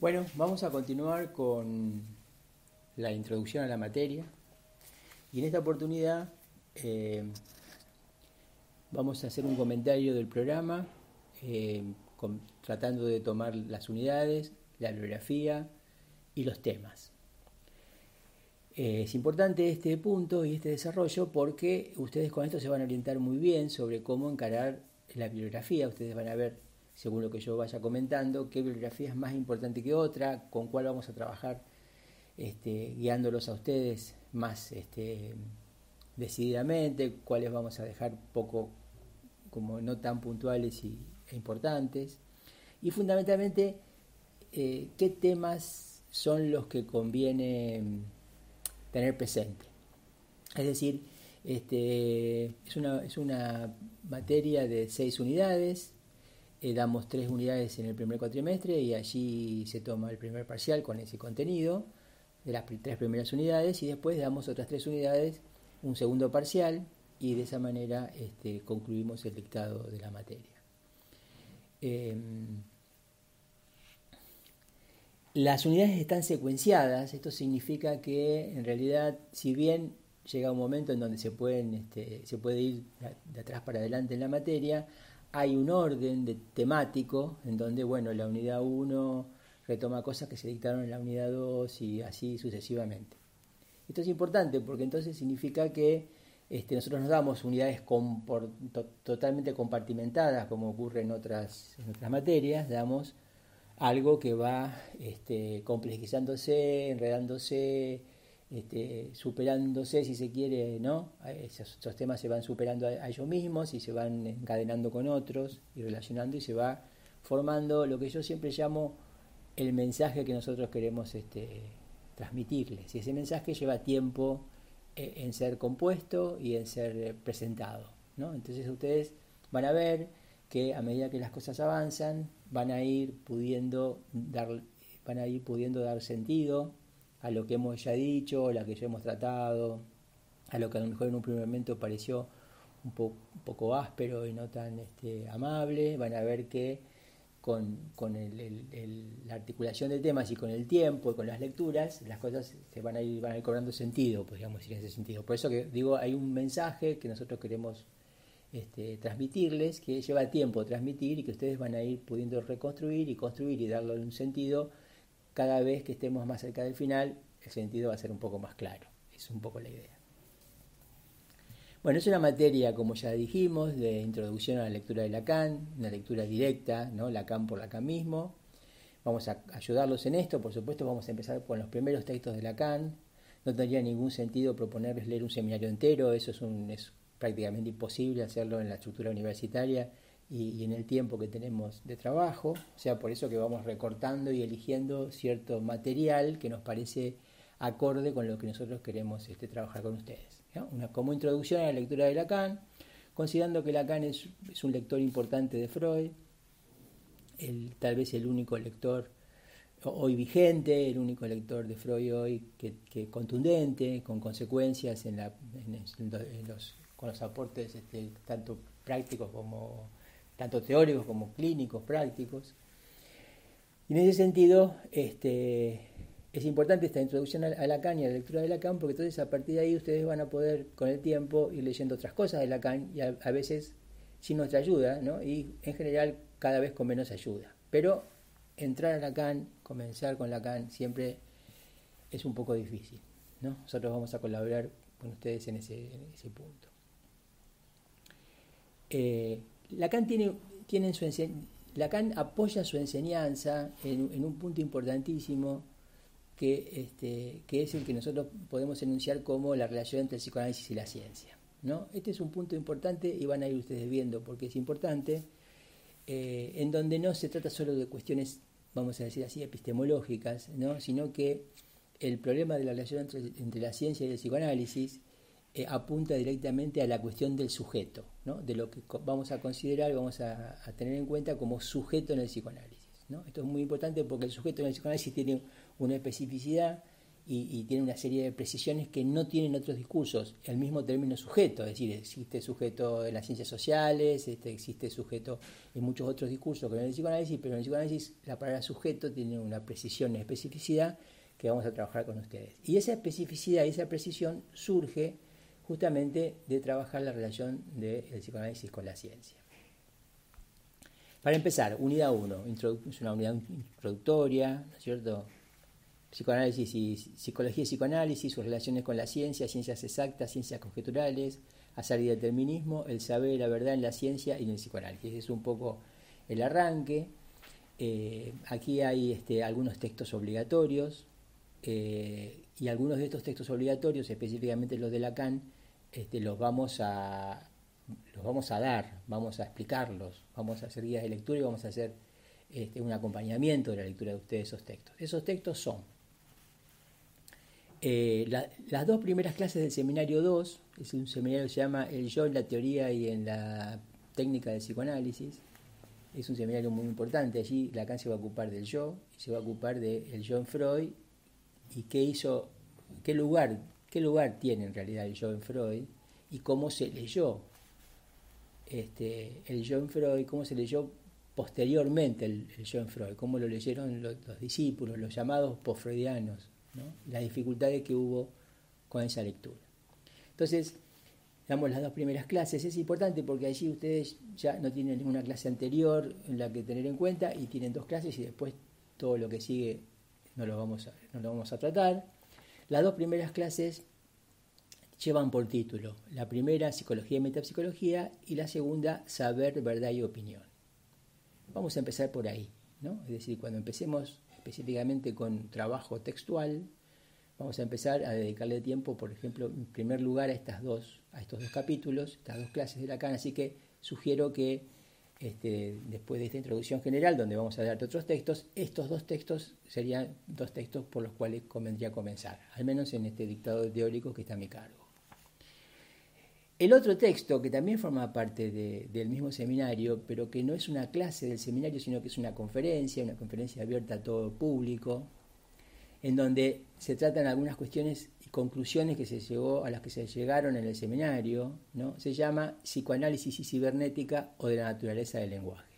Bueno, vamos a continuar con la introducción a la materia y en esta oportunidad eh, vamos a hacer un comentario del programa eh, tratando de tomar las unidades, la bibliografía y los temas. Eh, es importante este punto y este desarrollo porque ustedes con esto se van a orientar muy bien sobre cómo encarar la bibliografía. Ustedes van a ver según lo que yo vaya comentando, qué bibliografía es más importante que otra, con cuál vamos a trabajar este, guiándolos a ustedes más este, decididamente, cuáles vamos a dejar poco, como no tan puntuales y, e importantes, y fundamentalmente eh, qué temas son los que conviene tener presente. Es decir, este, es, una, es una materia de seis unidades, eh, damos tres unidades en el primer cuatrimestre y allí se toma el primer parcial con ese contenido de las tres primeras unidades y después damos otras tres unidades, un segundo parcial y de esa manera este, concluimos el dictado de la materia. Em, las unidades están secuenciadas, esto significa que en realidad si bien llega un momento en donde se, pueden, este, se puede ir de atrás para adelante en la materia, hay un orden de temático en donde, bueno, la unidad 1 retoma cosas que se dictaron en la unidad 2 y así sucesivamente. Esto es importante porque entonces significa que este, nosotros nos damos unidades totalmente compartimentadas, como ocurre en otras, en otras materias, damos algo que va este, complejizándose, enredándose, este, superándose, si se quiere, ¿no? Esos, temas se van superando a, ellos mismos y se van encadenando con otros y relacionando y se va formando lo que yo siempre llamo el mensaje que nosotros queremos este, transmitirles. Y ese mensaje lleva tiempo eh, en ser compuesto y en ser presentado, ¿no? Entonces ustedes van a ver que a medida que las cosas avanzan, van a ir pudiendo dar, van a ir pudiendo dar sentido a lo que hemos ya dicho, a lo que ya hemos tratado, a lo que a lo mejor en un primer momento pareció un, poco áspero y no tan este, amable, van a ver que con, la articulación de temas y con el tiempo y con las lecturas, las cosas se van a ir, van a ir cobrando sentido, podríamos decir en ese sentido. Por eso que digo, hay un mensaje que nosotros queremos este, transmitirles, que lleva tiempo transmitir y que ustedes van a ir pudiendo reconstruir y construir y darle un sentido cada vez que estemos más cerca del final, el sentido va a ser un poco más claro. Es un poco la idea. Bueno, es una materia, como ya dijimos, de introducción a la lectura de Lacan, una lectura directa, ¿no? Lacan por Lacan mismo. Vamos a ayudarlos en esto, por supuesto, vamos a empezar con los primeros textos de Lacan. No tendría ningún sentido proponerles leer un seminario entero, eso es, un, es prácticamente imposible hacerlo en la estructura universitaria y, en el tiempo que tenemos de trabajo, o sea, por eso que vamos recortando y eligiendo cierto material que nos parece acorde con lo que nosotros queremos este, trabajar con ustedes. Una, como introducción a la lectura de Lacan, considerando que Lacan es, un lector importante de Freud, el, tal vez el único lector hoy vigente, el único lector de Freud hoy que, que contundente, con consecuencias en, la, en, los, con los aportes este, tanto prácticos como tanto teóricos como clínicos, prácticos. Y en ese sentido, este, es importante esta introducción a Lacan y a la lectura de Lacan, porque entonces a partir de ahí ustedes van a poder con el tiempo ir leyendo otras cosas de Lacan y a, veces sin nuestra ayuda, ¿no? y en general cada vez con menos ayuda. Pero entrar a Lacan, comenzar con Lacan, siempre es un poco difícil. ¿no? Nosotros vamos a colaborar con ustedes en ese, punto. Eh, Lacan, tiene, tiene su Lacan apoya su enseñanza en, un punto importantísimo que, este, que es el que nosotros podemos enunciar como la relación entre el psicoanálisis y la ciencia. ¿no? Este es un punto importante y van a ir ustedes viendo porque es importante, eh, en donde no se trata solo de cuestiones, vamos a decir así, epistemológicas, ¿no? sino que el problema de la relación entre, entre la ciencia y el psicoanálisis eh, apunta directamente a la cuestión del sujeto, ¿no? de lo que vamos a considerar, vamos a, tener en cuenta como sujeto en el psicoanálisis. ¿no? Esto es muy importante porque el sujeto en el psicoanálisis tiene una especificidad y, tiene una serie de precisiones que no tienen otros discursos. El mismo término sujeto, es decir, existe sujeto en las ciencias sociales, este, existe sujeto en muchos otros discursos que en el psicoanálisis, pero en el psicoanálisis la palabra sujeto tiene una precisión y especificidad que vamos a trabajar con ustedes. Y esa especificidad y esa precisión surge justamente de trabajar la relación del psicoanálisis con la ciencia. Para empezar, unidad 1, es una unidad introductoria, ¿no es cierto? Psicoanálisis y psicología y psicoanálisis, sus relaciones con la ciencia, ciencias exactas, ciencias conjeturales, azar y determinismo, el saber y la verdad en la ciencia y en el psicoanálisis. Es un poco el arranque. Eh, aquí hay este, algunos textos obligatorios eh, y algunos de estos textos obligatorios, específicamente los de Lacan, este, los, vamos a, los vamos a dar, vamos a explicarlos, vamos a hacer guías de lectura y vamos a hacer este, un acompañamiento de la lectura de ustedes esos textos. Esos textos son eh, las dos primeras clases del seminario 2, es un seminario que se llama El yo en la teoría y en la técnica del psicoanálisis. Es un seminario muy importante. Allí Lacan se va a ocupar del yo y se va a ocupar del yo en Freud y qué hizo, qué lugar, qué lugar tiene en realidad el yo Freud y cómo se leyó este, el yo Freud, cómo se leyó posteriormente el, en Freud, cómo lo leyeron los, los discípulos, los llamados post-freudianos las dificultades que hubo con esa lectura. Entonces, damos las dos primeras clases. Es importante porque allí ustedes ya no tienen ninguna clase anterior en la que tener en cuenta y tienen dos clases y después todo lo que sigue no lo vamos a, no lo vamos a tratar. Las dos primeras clases llevan por título la primera psicología y metapsicología y la segunda saber, verdad y opinión. Vamos a empezar por ahí, ¿no? Es decir, cuando empecemos específicamente con trabajo textual, vamos a empezar a dedicarle tiempo, por ejemplo, en primer lugar a, estas dos, a estos dos capítulos, estas dos clases de Lacan, así que sugiero que este, después de esta introducción general, donde vamos a darte otros textos, estos dos textos serían dos textos por los cuales convendría comenzar, al menos en este dictado teórico que está a mi cargo. El otro texto, que también forma parte del mismo seminario, pero que no es una clase del seminario, sino que es una conferencia, una conferencia abierta a todo público, en donde se tratan algunas cuestiones conclusiones que se llegó, a las que se llegaron en el seminario, ¿no? se llama Psicoanálisis y Cibernética o de la Naturaleza del Lenguaje.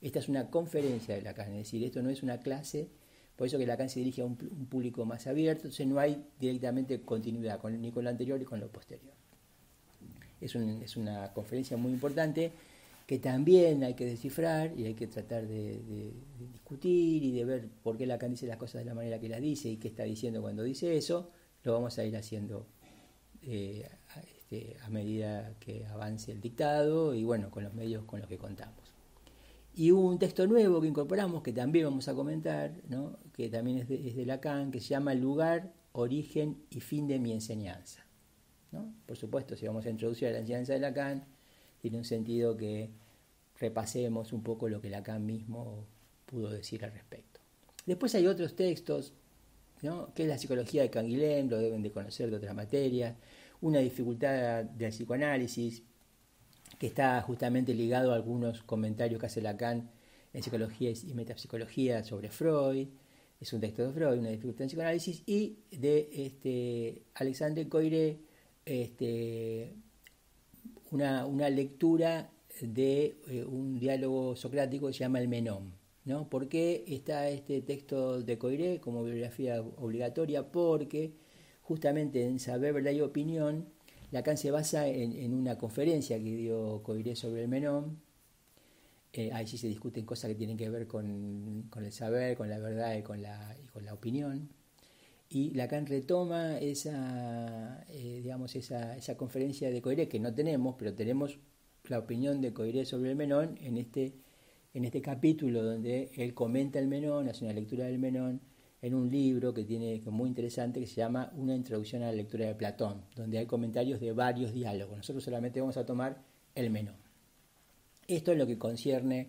Esta es una conferencia de Lacan, es decir, esto no es una clase, por eso que Lacan se dirige a un, público más abierto, entonces no hay directamente continuidad ni con lo anterior ni con lo posterior. Es, una conferencia muy importante que también hay que descifrar y hay que tratar de, discutir y de ver por qué Lacan dice las cosas de la manera que las dice y qué está diciendo cuando dice eso, lo vamos a ir haciendo eh, este, a, medida que avance el dictado y bueno, con los medios con los que contamos. Y un texto nuevo que incorporamos que también vamos a comentar, que también es de, es de Lacan, que se llama Lugar, Origen y Fin de mi enseñanza. Por supuesto, si vamos a introducir a la enseñanza de Lacan, tiene un sentido que repasemos un poco lo que Lacan mismo pudo decir al respecto. Después hay otros textos, ¿no? que es la psicología de Canguilhem, lo deben de conocer de otras materias, una dificultad del psicoanálisis, que está justamente ligado a algunos comentarios que hace Lacan en psicología y metapsicología sobre Freud, es un texto de Freud, una dificultad en psicoanálisis, y de este, Alexandre Coiré, este, una, lectura de eh, un diálogo socrático que se llama el Menón. ¿No? ¿Por qué está este texto de Coiré como bibliografía obligatoria? Porque justamente en Saber, Verdad y Opinión, Lacan se basa en, una conferencia que dio Coiré sobre el Menón. Eh, ahí sí se discuten cosas que tienen que ver con, el saber, con la verdad y con la, y la opinión. Y Lacan retoma esa, eh, digamos, esa, esa, conferencia de Coiré que no tenemos, pero tenemos la opinión de Coiré sobre el Menón en este, en este capítulo donde él comenta el Menón, hace una lectura del Menón en un libro que tiene que muy interesante que se llama Una introducción a la lectura de Platón, donde hay comentarios de varios diálogos. Nosotros solamente vamos a tomar el Menón. Esto es lo que concierne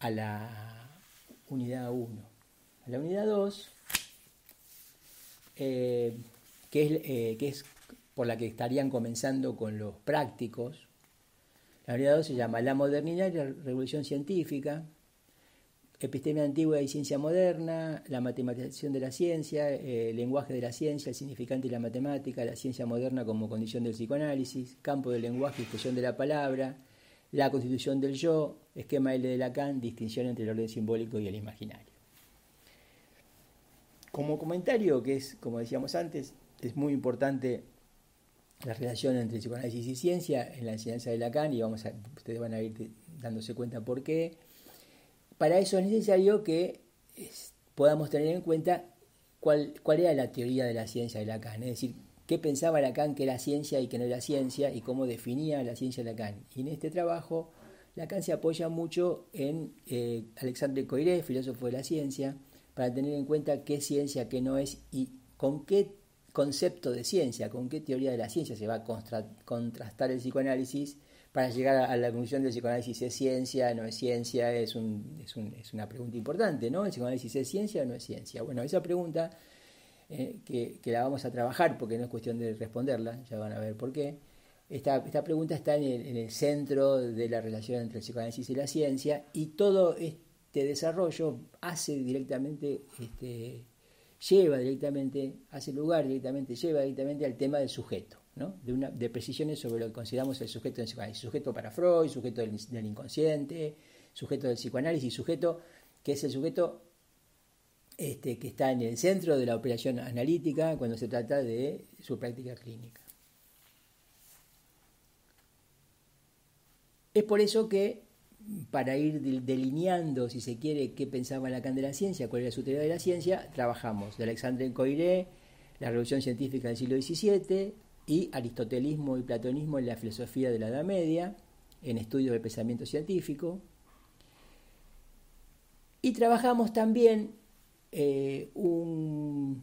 a la unidad 1. A la unidad 2 eh, que, es, eh, que, es, por la que estarían comenzando con los prácticos. La unidad 2 se llama La modernidad y la revolución científica. episteme antigua y ciencia moderna, la matematización de la ciencia, eh, lenguaje de la ciencia, el significante y la matemática, la ciencia moderna como condición del psicoanálisis, campo del lenguaje y expresión de la palabra, la constitución del yo, esquema L de Lacan, distinción entre el orden simbólico y el imaginario. Como comentario, que es, como decíamos antes, es muy importante la relación entre psicoanálisis y ciencia en la enseñanza de Lacan, y vamos a, ustedes van a ir dándose cuenta por qué. Para eso es necesario que podamos tener en cuenta cuál, cuál era la teoría de la ciencia de Lacan, es decir, qué pensaba Lacan que era ciencia y que no era ciencia y cómo definía la ciencia de Lacan. Y en este trabajo Lacan se apoya mucho en eh, Alexandre Coiré, filósofo de la ciencia, para tener en cuenta qué ciencia, qué no es y con qué concepto de ciencia, con qué teoría de la ciencia se va a contrastar el psicoanálisis para llegar a la conclusión del psicoanálisis es ciencia, no es ciencia, es, un, es, un, es una pregunta importante, ¿no? ¿El psicoanálisis es ciencia o no es ciencia? Bueno, esa pregunta eh, que, la vamos a trabajar porque no es cuestión de responderla, ya van a ver por qué. Esta, pregunta está en el, en el, centro de la relación entre el psicoanálisis y la ciencia y todo este desarrollo hace directamente, este, lleva directamente, hace lugar directamente, lleva directamente al tema del sujeto. ¿no? de, una, de precisiones sobre lo que consideramos el sujeto del psicoanálisis. Sujeto para Freud, sujeto del, del inconsciente, sujeto del psicoanálisis, sujeto que es el sujeto este, que está en el centro de la operación analítica cuando se trata de su práctica clínica. Es por eso que, para ir delineando, si se quiere, qué pensaba Lacan de la ciencia, cuál era su teoría de la ciencia, trabajamos de Alexandre Coiré, la revolución científica del siglo XVII y aristotelismo y platonismo en la filosofía de la Edad Media, en estudios del pensamiento científico. Y trabajamos también eh, una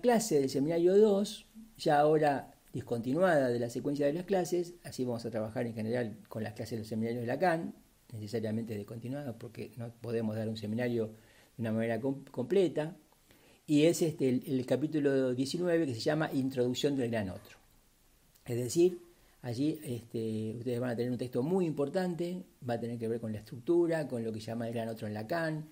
clase del seminario 2, ya ahora discontinuada de la secuencia de las clases, así vamos a trabajar en general con las clases del seminario de Lacan, necesariamente discontinuada porque no podemos dar un seminario de una manera completa, y es este, el, capítulo 19 que se llama Introducción del Gran Otro. Es decir, allí este, ustedes van a tener un texto muy importante, va a tener que ver con la estructura, con lo que llama el Gran Otro en Lacan,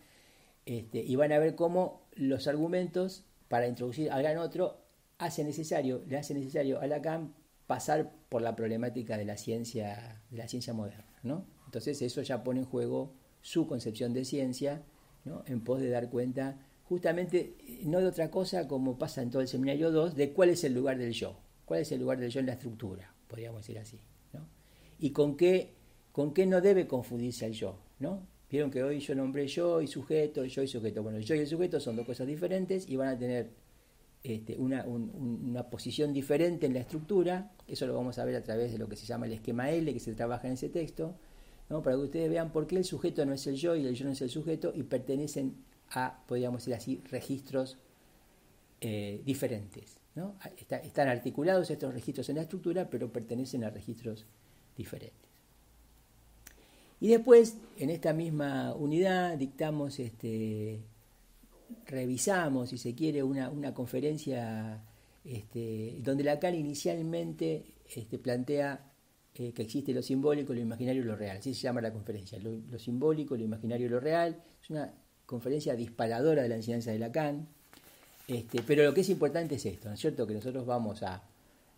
este, y van a ver cómo los argumentos para introducir al gran otro hace necesario, le hace necesario a Lacan pasar por la problemática de la ciencia, de la ciencia moderna. ¿no? Entonces eso ya pone en juego su concepción de ciencia ¿no? en pos de dar cuenta justamente no de otra cosa como pasa en todo el seminario 2, de cuál es el lugar del yo, cuál es el lugar del yo en la estructura, podríamos decir así. ¿no? Y con qué, con qué no debe confundirse el yo. ¿no? Vieron que hoy yo nombré yo y sujeto, yo y sujeto. Bueno, el yo y el sujeto son dos cosas diferentes y van a tener este, una, posición diferente en la estructura. Eso lo vamos a ver a través de lo que se llama el esquema L que se trabaja en ese texto. Para que ustedes vean por qué el sujeto no es el yo y el yo no es el sujeto y pertenecen a, podríamos decir así, registros eh, diferentes. están articulados estos registros en la estructura, pero pertenecen a registros diferentes. Y después, en esta misma unidad, dictamos, este, revisamos, si se quiere, una, conferencia este, donde Lacan inicialmente este, plantea eh, que existe lo simbólico, lo imaginario y lo real. Así se llama la conferencia. Lo, simbólico, lo imaginario y lo real. Es una conferencia disparadora de la enseñanza de Lacan. Este, pero lo que es importante es esto, ¿no es cierto? Que nosotros vamos a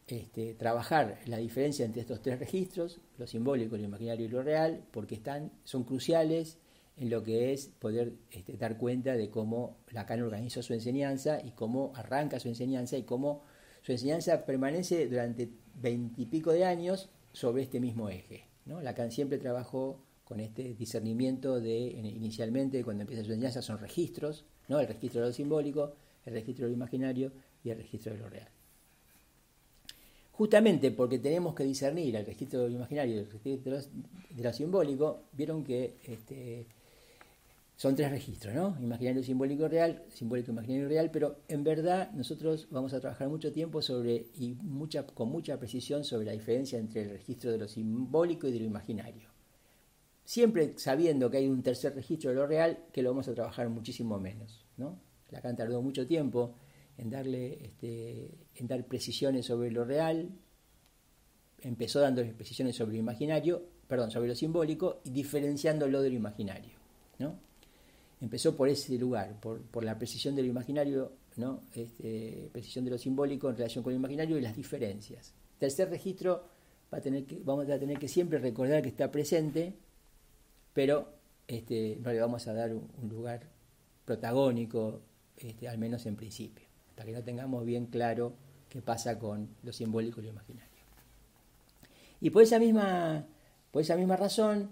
este, trabajar la diferencia entre estos tres registros, lo simbólico, lo imaginario y lo real, porque están, son cruciales en lo que es poder este, dar cuenta de cómo Lacan organizó su enseñanza y cómo arranca su enseñanza y cómo su enseñanza permanece durante veintipico de años sobre este mismo eje. ¿no? Lacan siempre trabajó con este discernimiento de, inicialmente, cuando empieza su enseñanza, son registros, ¿no? el registro de lo simbólico, el registro de lo imaginario y el registro de lo real. Justamente porque tenemos que discernir el registro imaginario y el registro de lo simbólico, vieron que este, son tres registros, ¿no? Imaginario, simbólico, real, simbólico, imaginario, real, pero en verdad nosotros vamos a trabajar mucho tiempo sobre y mucha, con mucha precisión sobre la diferencia entre el registro de lo simbólico y de lo imaginario. Siempre sabiendo que hay un tercer registro de lo real que lo vamos a trabajar muchísimo menos, ¿no? Lacan tardó mucho tiempo en darle este, en dar precisiones sobre lo real, empezó dando precisiones sobre lo imaginario, perdón, sobre lo simbólico y diferenciándolo de lo imaginario. ¿no? Empezó por ese lugar, por, la precisión de lo imaginario, ¿no? Este, precisión de lo simbólico en relación con lo imaginario y las diferencias. Tercer registro va a tener que, vamos a tener que siempre recordar que está presente, pero este, no le vamos a dar un, lugar protagónico, este, al menos en principio, hasta que no tengamos bien claro qué pasa con lo simbólico y lo imaginario. Y por esa misma, por esa misma razón,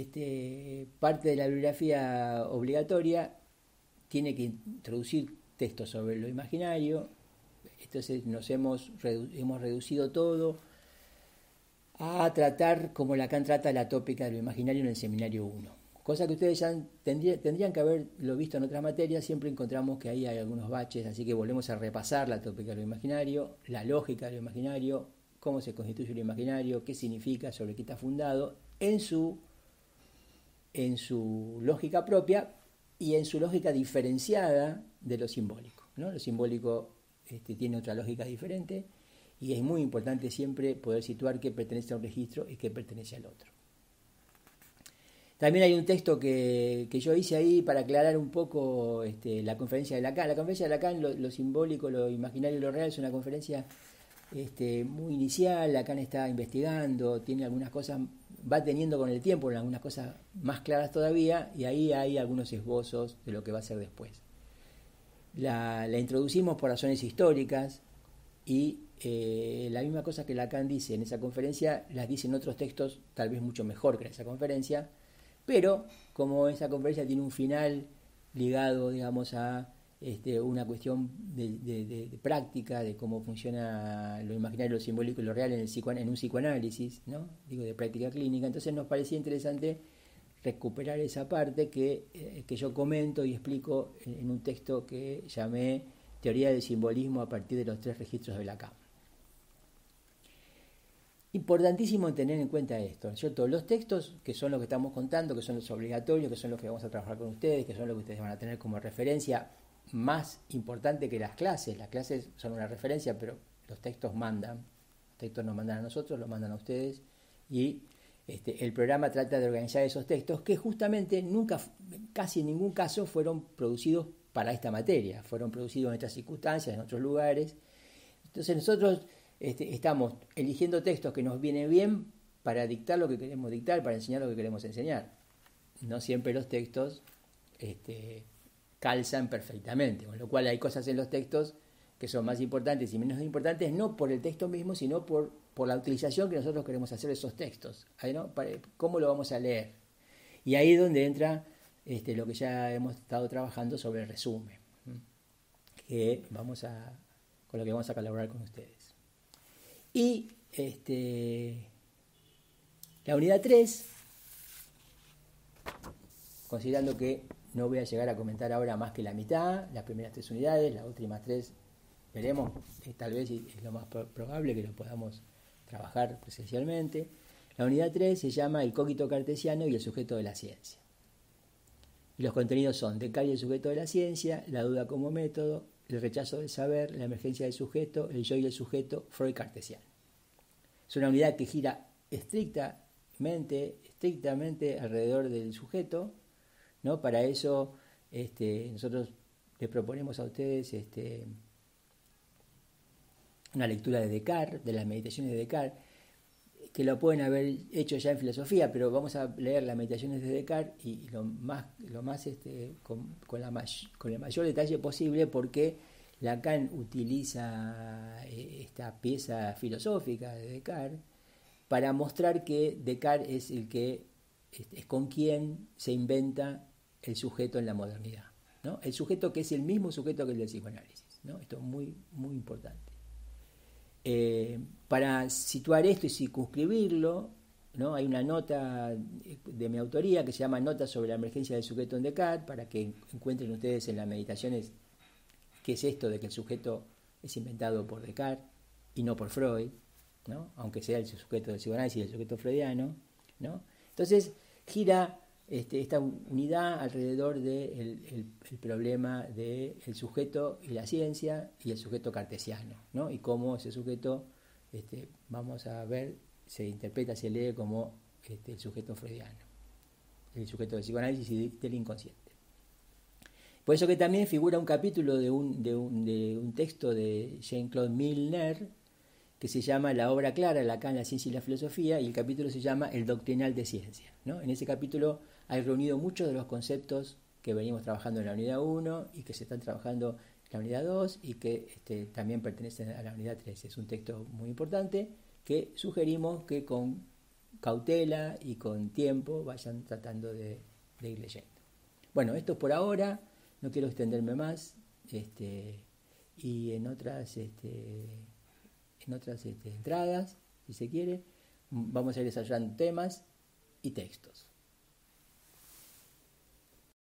este, parte de la bibliografía obligatoria tiene que introducir textos sobre lo imaginario, entonces nos hemos, hemos reducido todo a tratar como Lacan trata la tópica de lo imaginario en el seminario 1. Cosa que ustedes ya tendrían que haberlo visto en otras materias, siempre encontramos que ahí hay algunos baches, así que volvemos a repasar la tópica de lo imaginario, la lógica de lo imaginario, cómo se constituye lo imaginario, qué significa, sobre qué está fundado, en su, en su lógica propia y en su lógica diferenciada de lo simbólico. ¿no? Lo simbólico este, tiene otra lógica diferente y es muy importante siempre poder situar qué pertenece a un registro y qué pertenece al otro. También hay un texto que, yo hice ahí para aclarar un poco este, la conferencia de Lacan. La conferencia de Lacan, lo, simbólico, lo imaginario y lo real, es una conferencia este, muy inicial. Lacan está investigando, tiene algunas cosas, va teniendo con el tiempo algunas cosas más claras todavía, y ahí hay algunos esbozos de lo que va a ser después. La, la introducimos por razones históricas y eh, la misma cosa que Lacan dice en esa conferencia, las dice en otros textos, tal vez mucho mejor que en esa conferencia, pero como esa conferencia tiene un final ligado, digamos, a este, una cuestión de, práctica, de cómo funciona lo imaginario, lo simbólico y lo real en, un psicoanálisis, ¿no? digo, de práctica clínica, entonces nos parecía interesante recuperar esa parte que, eh, que yo comento y explico en, un texto que llamé Teoría del Simbolismo a partir de los tres registros de Lacan. Importantísimo tener en cuenta esto, ¿cierto? Los textos, que son los que estamos contando, que son los obligatorios, que son los que vamos a trabajar con ustedes, que son los que ustedes van a tener como referencia más importante que las clases. Las clases son una referencia, pero los textos mandan. Los textos nos mandan a nosotros, los mandan a ustedes. Y este, el programa trata de organizar esos textos que justamente nunca, casi en ningún caso, fueron producidos para esta materia. Fueron producidos en estas circunstancias, en otros lugares. Entonces nosotros este, estamos eligiendo textos que nos vienen bien para dictar lo que queremos dictar, para enseñar lo que queremos enseñar. No siempre los textos este, calzan perfectamente, con lo cual hay cosas en los textos que son más importantes y menos importantes, no por el texto mismo, sino por, por la utilización que nosotros queremos hacer de esos textos. ¿Cómo lo vamos a leer? Y ahí es donde entra este, lo que ya hemos estado trabajando sobre el resumen, que vamos a, con lo que vamos a colaborar con ustedes. Y este, la unidad 3, considerando que no voy a llegar a comentar ahora más que la mitad, las primeras tres unidades, las últimas tres veremos, tal vez es lo más probable que lo podamos trabajar presencialmente. La unidad 3 se llama el cogito cartesiano y el sujeto de la ciencia. Y los contenidos son Descartes y el sujeto de la ciencia, la duda como método, el rechazo del saber, la emergencia del sujeto, el yo y el sujeto, Freud cartesiano. Es una unidad que gira estrictamente, estrictamente alrededor del sujeto, ¿no? Para eso este, nosotros les proponemos a ustedes este, una lectura de Descartes, de las meditaciones de Descartes, que lo pueden haber hecho ya en filosofía, pero vamos a leer las meditaciones de Descartes y, lo más, lo más este, con, la con el mayor detalle posible porque Lacan utiliza eh, esta pieza filosófica de Descartes para mostrar que Descartes es el que es con quien se inventa el sujeto en la modernidad, ¿no? El sujeto que es el mismo sujeto que el del psicoanálisis, ¿no? Esto es muy muy importante. Eh, para situar esto y circunscribirlo, ¿no? hay una nota de mi autoría que se llama Nota sobre la emergencia del sujeto en Descartes, para que encuentren ustedes en las meditaciones qué es esto de que el sujeto es inventado por Descartes y no por Freud, ¿no? aunque sea el sujeto del psicoanálisis y el sujeto freudiano. ¿no? Entonces gira este, esta unidad alrededor del de el, problema del sujeto y la ciencia y el sujeto cartesiano, ¿no? y cómo ese sujeto, este, vamos a ver, se interpreta, se lee como este, el sujeto freudiano, el sujeto del psicoanálisis y del inconsciente. Por eso que también figura un capítulo de un, de un, de un texto de Jean-Claude Milner que se llama La obra clara, la en la ciencia y la filosofía, y el capítulo se llama El doctrinal de ciencia. ¿no? En ese capítulo hay reunido muchos de los conceptos que venimos trabajando en la unidad 1 y que se están trabajando en la unidad 2 y que este, también pertenecen a la unidad 3. Es un texto muy importante que sugerimos que con cautela y con tiempo vayan tratando de, ir leyendo. Bueno, esto por ahora, no quiero extenderme más, este, y en otras, este, en otras este, entradas, si se quiere, vamos a ir desarrollando temas y textos.